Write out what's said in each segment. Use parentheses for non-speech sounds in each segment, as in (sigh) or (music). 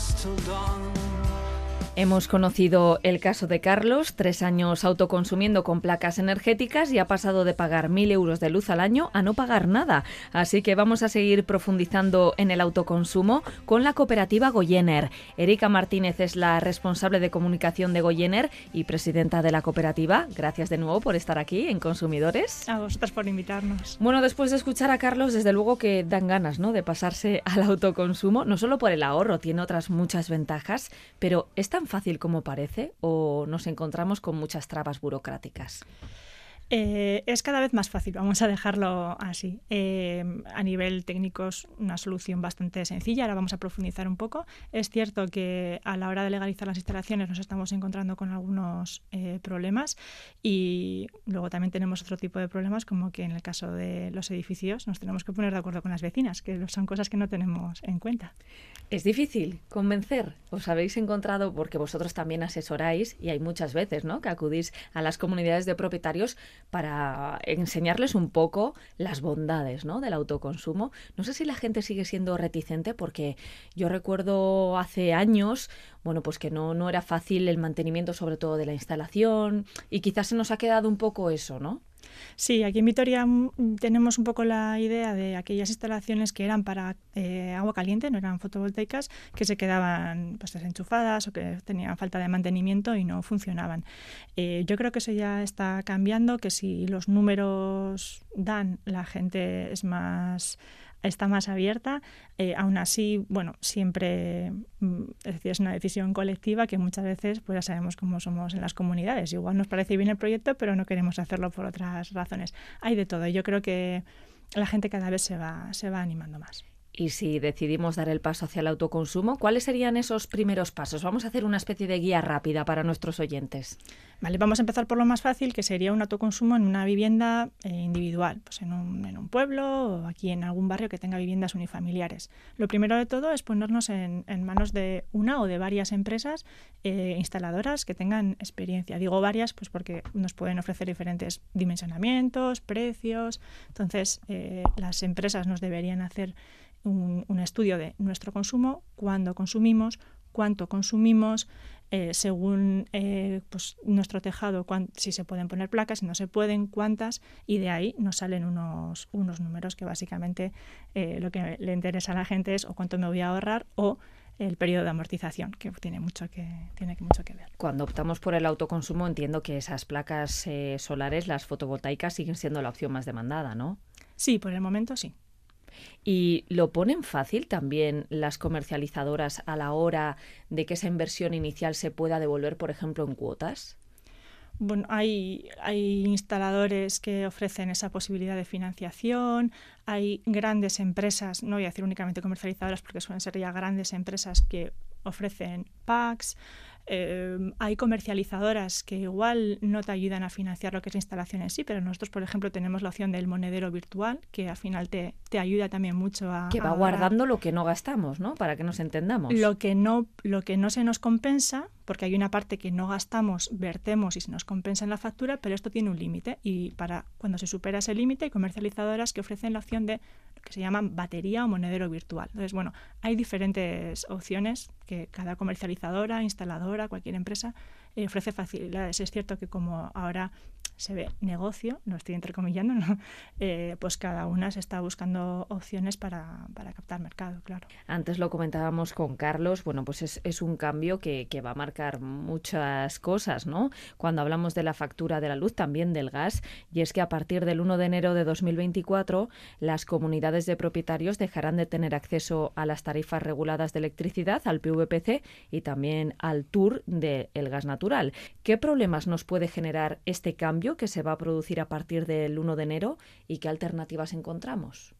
us till dawn. Hemos conocido el caso de Carlos, tres años autoconsumiendo con placas energéticas y ha pasado de pagar mil euros de luz al año a no pagar nada. Así que vamos a seguir profundizando en el autoconsumo con la cooperativa Goyener. Erika Martínez es la responsable de comunicación de Goyener y presidenta de la cooperativa. Gracias de nuevo por estar aquí en Consumidores. A vosotras por invitarnos. Bueno, después de escuchar a Carlos, desde luego que dan ganas ¿no? de pasarse al autoconsumo, no solo por el ahorro, tiene otras muchas ventajas, pero esta fácil como parece o nos encontramos con muchas trabas burocráticas? Eh, es cada vez más fácil, vamos a dejarlo así. Eh, a nivel técnico es una solución bastante sencilla, ahora vamos a profundizar un poco. Es cierto que a la hora de legalizar las instalaciones nos estamos encontrando con algunos eh, problemas y luego también tenemos otro tipo de problemas como que en el caso de los edificios nos tenemos que poner de acuerdo con las vecinas, que son cosas que no tenemos en cuenta. Es difícil convencer. Os habéis encontrado porque vosotros también asesoráis y hay muchas veces, ¿no? Que acudís a las comunidades de propietarios para enseñarles un poco las bondades, ¿no? Del autoconsumo. No sé si la gente sigue siendo reticente porque yo recuerdo hace años, bueno, pues que no no era fácil el mantenimiento sobre todo de la instalación y quizás se nos ha quedado un poco eso, ¿no? Sí, aquí en Vitoria mm, tenemos un poco la idea de aquellas instalaciones que eran para eh, agua caliente, no eran fotovoltaicas, que se quedaban pues, desenchufadas o que tenían falta de mantenimiento y no funcionaban. Eh, yo creo que eso ya está cambiando, que si los números dan, la gente es más está más abierta. Eh, aún así, bueno, siempre mm, es, es una decisión colectiva que muchas veces pues ya sabemos cómo somos en las comunidades. Igual nos parece bien el proyecto, pero no queremos hacerlo por otras razones. Hay de todo. Yo creo que la gente cada vez se va, se va animando más. Y si decidimos dar el paso hacia el autoconsumo, ¿cuáles serían esos primeros pasos? Vamos a hacer una especie de guía rápida para nuestros oyentes. Vale, vamos a empezar por lo más fácil, que sería un autoconsumo en una vivienda eh, individual, pues en un, en un, pueblo o aquí en algún barrio que tenga viviendas unifamiliares. Lo primero de todo es ponernos en, en manos de una o de varias empresas eh, instaladoras que tengan experiencia. Digo varias, pues porque nos pueden ofrecer diferentes dimensionamientos, precios. Entonces, eh, las empresas nos deberían hacer un, un, estudio de nuestro consumo, cuándo consumimos, cuánto consumimos, eh, según eh, pues, nuestro tejado, si se pueden poner placas, si no se pueden, cuántas, y de ahí nos salen unos, unos números que básicamente eh, lo que le interesa a la gente es o cuánto me voy a ahorrar o el periodo de amortización, que tiene mucho que, tiene mucho que ver. Cuando optamos por el autoconsumo, entiendo que esas placas solares, las fotovoltaicas, siguen siendo la opción más demandada, ¿no? Sí, por el momento sí. ¿Y lo ponen fácil también las comercializadoras a la hora de que esa inversión inicial se pueda devolver, por ejemplo, en cuotas? Bueno, hay, hay instaladores que ofrecen esa posibilidad de financiación, hay grandes empresas, no voy a decir únicamente comercializadoras porque suelen ser ya grandes empresas que ofrecen packs, eh, hay comercializadoras que igual no te ayudan a financiar lo que es la instalación en sí, pero nosotros, por ejemplo, tenemos la opción del monedero virtual, que al final te, te ayuda también mucho a... Que va a, guardando lo que no gastamos, ¿no? Para que nos entendamos. Lo que no, lo que no se nos compensa, porque hay una parte que no gastamos, vertemos y se nos compensa en la factura, pero esto tiene un límite y para cuando se supera ese límite hay comercializadoras que ofrecen la opción de lo que se llaman batería o monedero virtual. Entonces, bueno, hay diferentes opciones que cada comercializadora, instaladora, cualquier empresa eh, ofrece facilidades. Es cierto que como ahora se ve negocio, no estoy entrecomillando, ¿no? (laughs) Eh, pues cada una se está buscando opciones para, para, captar mercado, claro. Antes lo comentábamos con Carlos, bueno, pues es, es un cambio que, que, va a marcar muchas cosas, ¿no? Cuando hablamos de la factura de la luz, también del gas, y es que a partir del 1 de enero de 2024 las comunidades de propietarios dejarán de tener acceso a las tarifas reguladas de electricidad, al PVPC y también al TUR del gas natural. ¿Qué problemas nos puede generar este cambio? Que se va a producir a partir del 1 de enero y qué alternativas encontramos?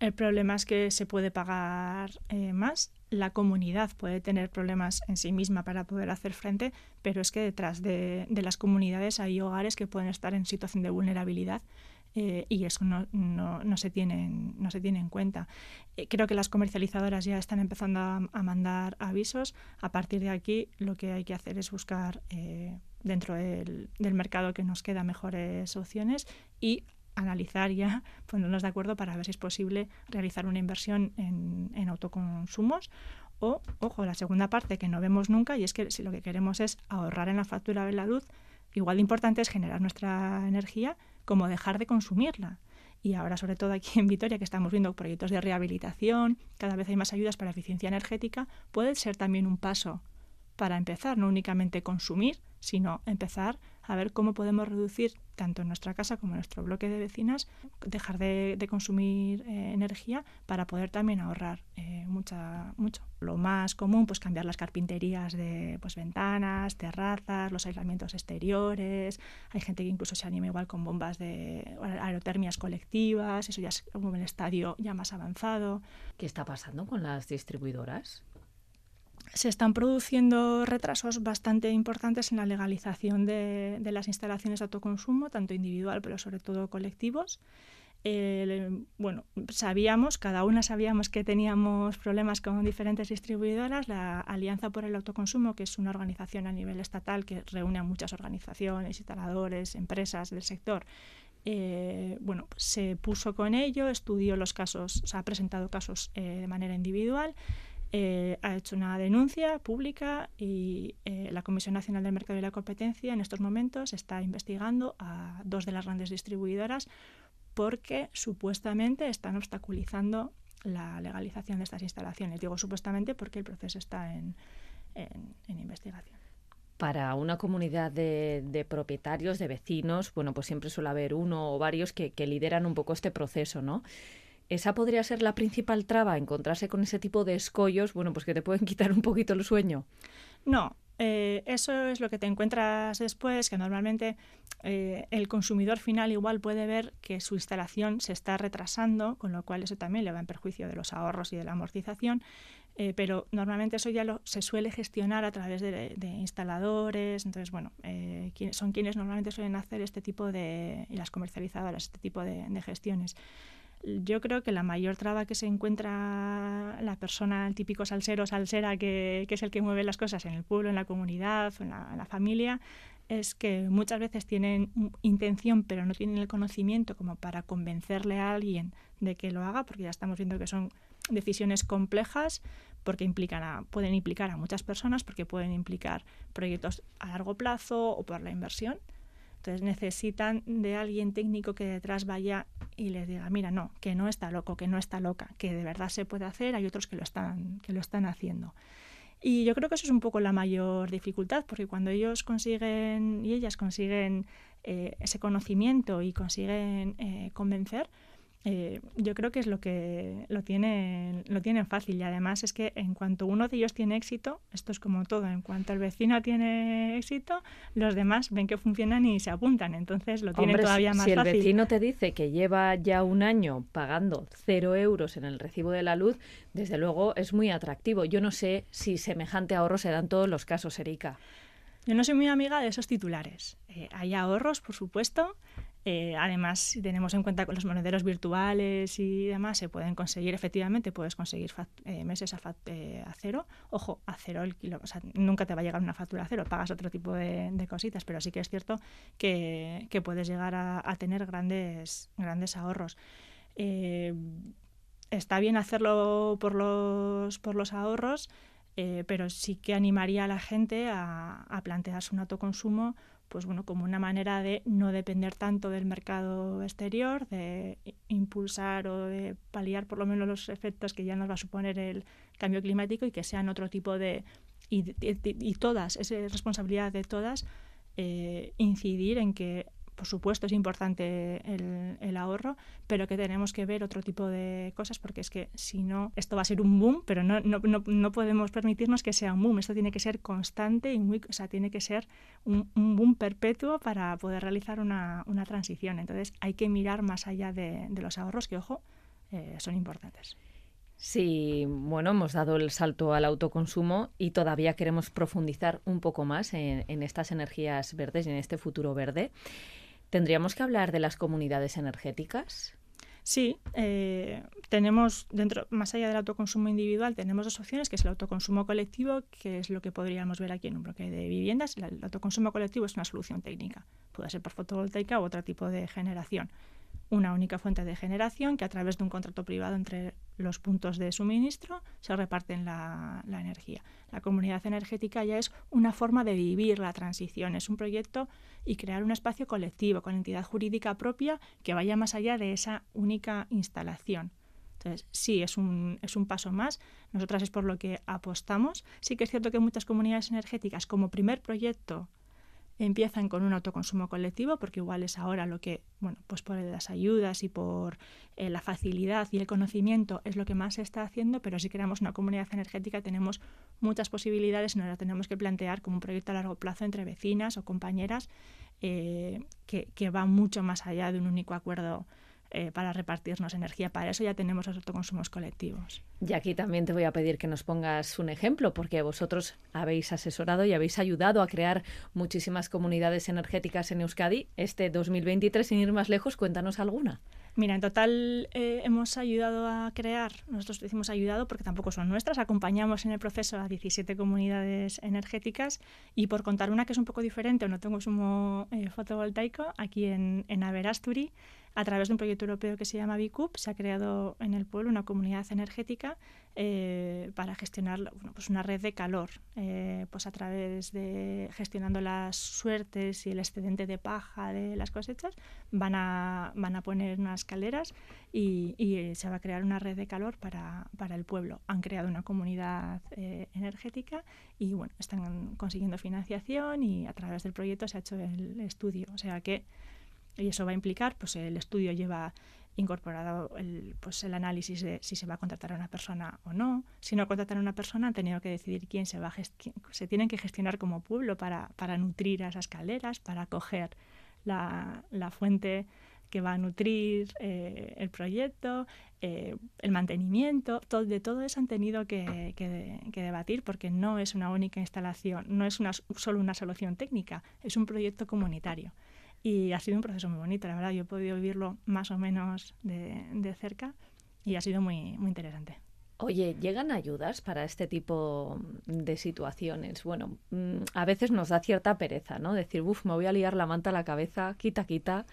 El problema es que se puede pagar eh, más. La comunidad puede tener problemas en sí misma para poder hacer frente, pero es que detrás de, las comunidades hay hogares que pueden estar en situación de vulnerabilidad eh, y eso no, se tiene, en cuenta. Eh, creo que las comercializadoras ya están empezando a, a, mandar avisos. A partir de aquí lo que hay que hacer es buscar dentro del, mercado que nos queda mejores opciones y analizar ya, (laughs) ponernos de acuerdo para ver si es posible realizar una inversión en, en autoconsumos O, ojo, la segunda parte que no vemos nunca y es que si lo que queremos es ahorrar en la factura de la luz, igual de importante es generar nuestra energía como dejar de consumirla. Y ahora, sobre todo aquí en Vitoria, que estamos viendo proyectos de rehabilitación, cada vez hay más ayudas para eficiencia energética, puede ser también un paso para empezar, no únicamente consumir, sino empezar a ver cómo podemos reducir tanto en nuestra casa como en nuestro bloque de vecinas, dejar de, consumir eh, energía para poder también ahorrar eh, mucho. Lo más común, pues cambiar las carpinterías de pues, ventanas, terrazas, los aislamientos exteriores. Hay gente que incluso se anima igual con bombas de aerotermias colectivas, eso ya es como el estadio ya más avanzado. ¿Qué está pasando con las distribuidoras? Se están produciendo retrasos bastante importantes en la legalización de, las instalaciones de autoconsumo, tanto individual pero sobre todo colectivos. bueno, sabíamos, cada una sabíamos que teníamos problemas con diferentes distribuidoras. La Alianza por el Autoconsumo, que es una organización a nivel estatal que reúne a muchas organizaciones, instaladores, empresas del sector, eh, bueno, se puso con ello, estudió los casos, o ha presentado casos eh, de manera individual eh, ha hecho una denuncia pública y eh, la Comisión Nacional del Mercado y la Competencia en estos momentos está investigando a dos de las grandes distribuidoras porque supuestamente están obstaculizando la legalización de estas instalaciones. Digo supuestamente porque el proceso está en, investigación para una comunidad de, propietarios, de vecinos, bueno, pues siempre suele haber uno o varios que, que, lideran un poco este proceso, ¿no? Esa podría ser la principal traba, encontrarse con ese tipo de escollos, bueno, pues que te pueden (laughs) quitar un poquito el sueño. No, eh, eso es lo que te encuentras después, que normalmente eh, el consumidor final igual puede ver que su instalación se está retrasando, con lo cual eso también le va en perjuicio de los ahorros y de la amortización. Eh, pero normalmente eso ya se suele gestionar a través de, instaladores, entonces bueno, son quienes normalmente suelen hacer este tipo de, y las comercializadoras, este tipo de gestiones yo creo que la mayor traba que se encuentra la persona, el típico salsero salsera que, que, es el que mueve las cosas en el pueblo, en la comunidad, en la, en la familia, es que muchas veces tienen intención pero no tienen el conocimiento como para convencerle a alguien de que lo haga, porque ya estamos viendo que son decisiones complejas porque implican a, pueden implicar a muchas personas, porque pueden implicar proyectos a largo plazo o por la inversión. Entonces necesitan de alguien técnico que detrás vaya y les diga, mira, no, que no está loco, que no está loca, que de verdad se puede hacer, hay otros que lo están, que lo están haciendo. Y yo creo que eso es un poco la mayor dificultad, porque cuando ellos consiguen y ellas consiguen eh, ese conocimiento y consiguen eh, convencer, eh, yo creo que es lo que lo tienen, lo tienen fácil y además es que en cuanto uno de ellos tiene éxito, esto es como todo, en cuanto el vecino tiene éxito, los demás ven que funcionan y se apuntan, entonces lo tienen todavía más fácil. Si el vecino te dice que lleva ya un año pagando cero euros en el recibo de la luz, desde luego es muy atractivo. Yo no sé si semejante ahorro se da en todos los casos, Erika. Yo no soy muy amiga de esos titulares. Eh, hay ahorros, por supuesto, eh, además, si tenemos en cuenta los monederos virtuales y demás, se pueden conseguir, efectivamente, puedes conseguir eh, meses eh, a, cero. Ojo, a cero el kilo, o sea, nunca te va a llegar una factura a cero, pagas otro tipo de, cositas, pero sí que es cierto que, puedes llegar a, tener grandes, grandes ahorros. está bien hacerlo por los, por los ahorros, pero sí que animaría a la gente a, a plantearse un autoconsumo pues bueno, como una manera de no depender tanto del mercado exterior, de impulsar o de paliar por lo menos los efectos que ya nos va a suponer el cambio climático y que sean otro tipo de... y, todas, es responsabilidad de todas, eh, incidir en que por supuesto es importante el, ahorro, pero que tenemos que ver otro tipo de cosas porque es que si no, esto va a ser un boom, pero no, no, no, podemos permitirnos que sea un boom. Esto tiene que ser constante y muy, o sea, tiene que ser un, boom perpetuo para poder realizar una, una, transición. Entonces hay que mirar más allá de, los ahorros que, ojo, eh, son importantes. Sí, bueno, hemos dado el salto al autoconsumo y todavía queremos profundizar un poco más en estas energías verdes y en este futuro verde. ¿Tendríamos que hablar de las comunidades energéticas? Sí, eh, tenemos dentro, más allá del autoconsumo individual, tenemos dos opciones, que es el autoconsumo colectivo, que es lo que podríamos ver aquí en un bloque de viviendas. El autoconsumo colectivo es una solución técnica, puede ser por fotovoltaica u otro tipo de generación. Una única fuente de generación que a través de un contrato privado entre los puntos de suministro se reparten la, la, energía. La comunidad energética ya es una forma de vivir la transición, es un proyecto y crear un espacio colectivo con entidad jurídica propia que vaya más allá de esa única instalación. Entonces, sí, es un, es un paso más. Nosotras es por lo que apostamos. Sí que es cierto que muchas comunidades energéticas, como primer proyecto, empiezan con un autoconsumo colectivo, porque igual es ahora lo que, bueno, pues por las ayudas y por eh, la facilidad y el conocimiento es lo que más se está haciendo, pero si queremos una comunidad energética tenemos muchas posibilidades y nos la tenemos que plantear como un proyecto a largo plazo entre vecinas o compañeras eh, que, que va mucho más allá de un único acuerdo eh, para repartirnos energía. Para eso ya tenemos los autoconsumos colectivos. Y aquí también te voy a pedir que nos pongas un ejemplo, porque vosotros habéis asesorado y habéis ayudado a crear muchísimas comunidades energéticas en Euskadi. Este 2023, sin ir más lejos, cuéntanos alguna. Mira, en total eh, hemos ayudado a crear, nosotros decimos ayudado porque tampoco son nuestras, acompañamos en el proceso a 17 comunidades energéticas y por contar una que es un poco diferente, no tengo sumo eh, fotovoltaico, aquí en, en Averasturi a través de un proyecto europeo que se llama BICUP, se ha creado en el pueblo una comunidad energética eh, para gestionar bueno, pues una red de calor, eh, pues a través de gestionando las suertes y el excedente de paja de las cosechas, van a, van a poner unas calderas y, se va a crear una red de calor para, para el pueblo. Han creado una comunidad eh, energética y bueno, están consiguiendo financiación y a través del proyecto se ha hecho el estudio. O sea que y eso va a implicar, pues el estudio lleva incorporado el, pues el análisis de si se va a contratar a una persona o no. Si no contratan a una persona, han tenido que decidir quién se va a se tienen que gestionar como pueblo para, para nutrir a esas calderas, para acoger la, la fuente que va a nutrir eh, el proyecto, eh, el mantenimiento, de todo eso han tenido que, que, que, debatir porque no es una única instalación, no es una, solo una solución técnica, es un proyecto comunitario. Y ha sido un proceso muy bonito, la verdad. Yo he podido vivirlo más o menos de, de cerca y ha sido muy, muy interesante. Oye, ¿llegan ayudas para este tipo de situaciones? Bueno, mm, a veces nos da cierta pereza, ¿no? Decir, uff, me voy a liar la manta a la cabeza, quita, quita.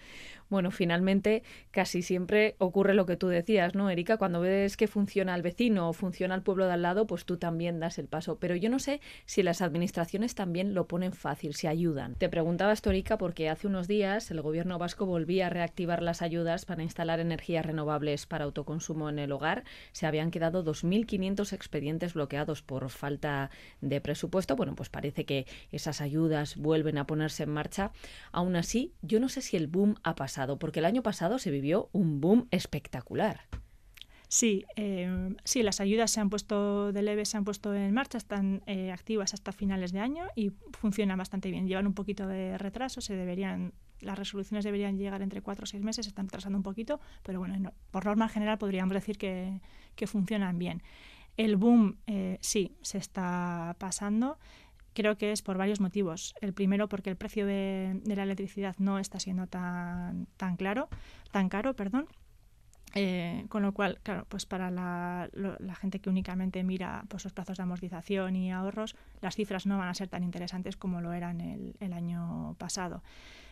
Bueno, finalmente casi siempre ocurre lo que tú decías, ¿no, Erika? Cuando ves que funciona el vecino o funciona el pueblo de al lado, pues tú también das el paso. Pero yo no sé si las administraciones también lo ponen fácil, si ayudan. Te preguntaba esto, Erika, porque hace unos días el gobierno vasco volvía a reactivar las ayudas para instalar energías renovables para autoconsumo en el hogar. Se habían quedado 2.500 expedientes bloqueados por falta de presupuesto. Bueno, pues parece que esas ayudas vuelven a ponerse en marcha. Aún así, yo no sé si el boom ha pasado porque el año pasado se vivió un boom espectacular. Sí, eh, sí, las ayudas se han puesto de leve, se han puesto en marcha, están eh, activas hasta finales de año y funcionan bastante bien. Llevan un poquito de retraso, se deberían, las resoluciones deberían llegar entre cuatro o seis meses, están retrasando un poquito, pero bueno, por norma general podríamos decir que, funcionan bien. El boom eh, sí se está pasando creo que es por varios motivos. El primero, porque el precio de, la electricidad no está siendo tan, claro, tan caro, perdón. Eh, con lo cual, claro, pues para la, gente que únicamente mira pues, los plazos de amortización y ahorros, las cifras no van a ser tan interesantes como lo eran el año pasado.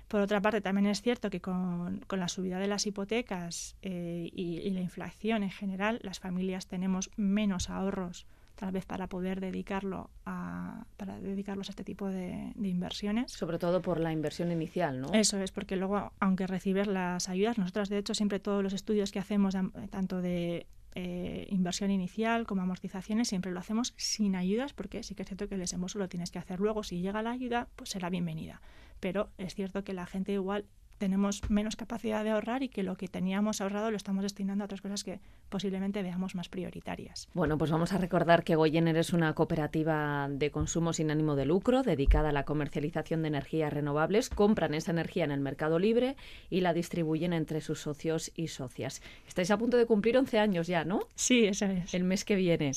Por otra parte, también es cierto que con, con la subida de las hipotecas eh, y, y, la inflación en general, las familias tenemos menos ahorros tal vez para poder dedicarlo a, para dedicarlos a este tipo de, de, inversiones. Sobre todo por la inversión inicial, ¿no? Eso es, porque luego, aunque recibes las ayudas, nosotros de hecho siempre todos los estudios que hacemos, tanto de eh, inversión inicial como amortizaciones, siempre lo hacemos sin ayudas, porque sí que es cierto que el desembolso lo tienes que hacer luego. Si llega la ayuda, pues será bienvenida. Pero es cierto que la gente igual tenemos menos capacidad de ahorrar y que lo que teníamos ahorrado lo estamos destinando a otras cosas que posiblemente veamos más prioritarias. Bueno, pues vamos a recordar que Goyener es una cooperativa de consumo sin ánimo de lucro dedicada a la comercialización de energías renovables. Compran esa energía en el mercado libre y la distribuyen entre sus socios y socias. Estáis a punto de cumplir 11 años ya, ¿no? Sí, eso es. El mes que viene.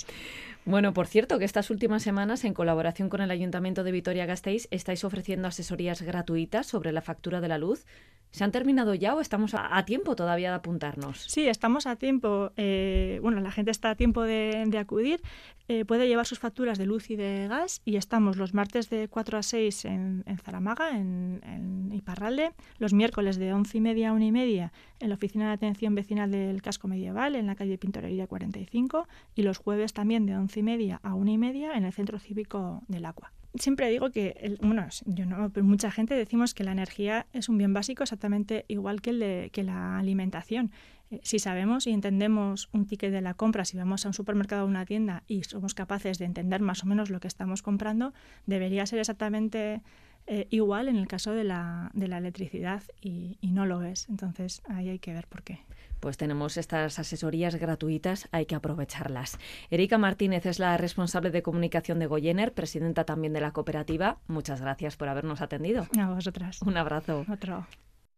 Bueno, por cierto, que estas últimas semanas, en colaboración con el Ayuntamiento de Vitoria-Gasteiz, estáis ofreciendo asesorías gratuitas sobre la factura de la luz. ¿Se han terminado ya o estamos a, tiempo todavía de apuntarnos? Sí, estamos a tiempo. Eh, bueno, la gente está a tiempo de, acudir. Eh, puede llevar sus facturas de luz y de gas y estamos los martes de 4 a 6 en, Zaramaga, en, en, Iparralde, los miércoles de 11 y media a 1 y media en la Oficina de Atención Vecinal del Casco Medieval, en la calle Pintorería 45, y los jueves también de 11 y media a 1 y media en el Centro Cívico del Agua siempre digo que, bueno, yo no, pero mucha gente decimos que la energía es un bien básico exactamente igual que, el de, que la alimentación. Eh, si sabemos y entendemos un ticket de la compra, si vamos a un supermercado o una tienda y somos capaces de entender más o menos lo que estamos comprando, debería ser exactamente eh, igual en el caso de la, de la electricidad y, y no lo es. Entonces ahí hay que ver por qué pues tenemos estas asesorías gratuitas, hay que aprovecharlas. Erika Martínez es la responsable de comunicación de Goyener, presidenta también de la cooperativa. Muchas gracias por habernos atendido. A vosotras. Un abrazo. Otro.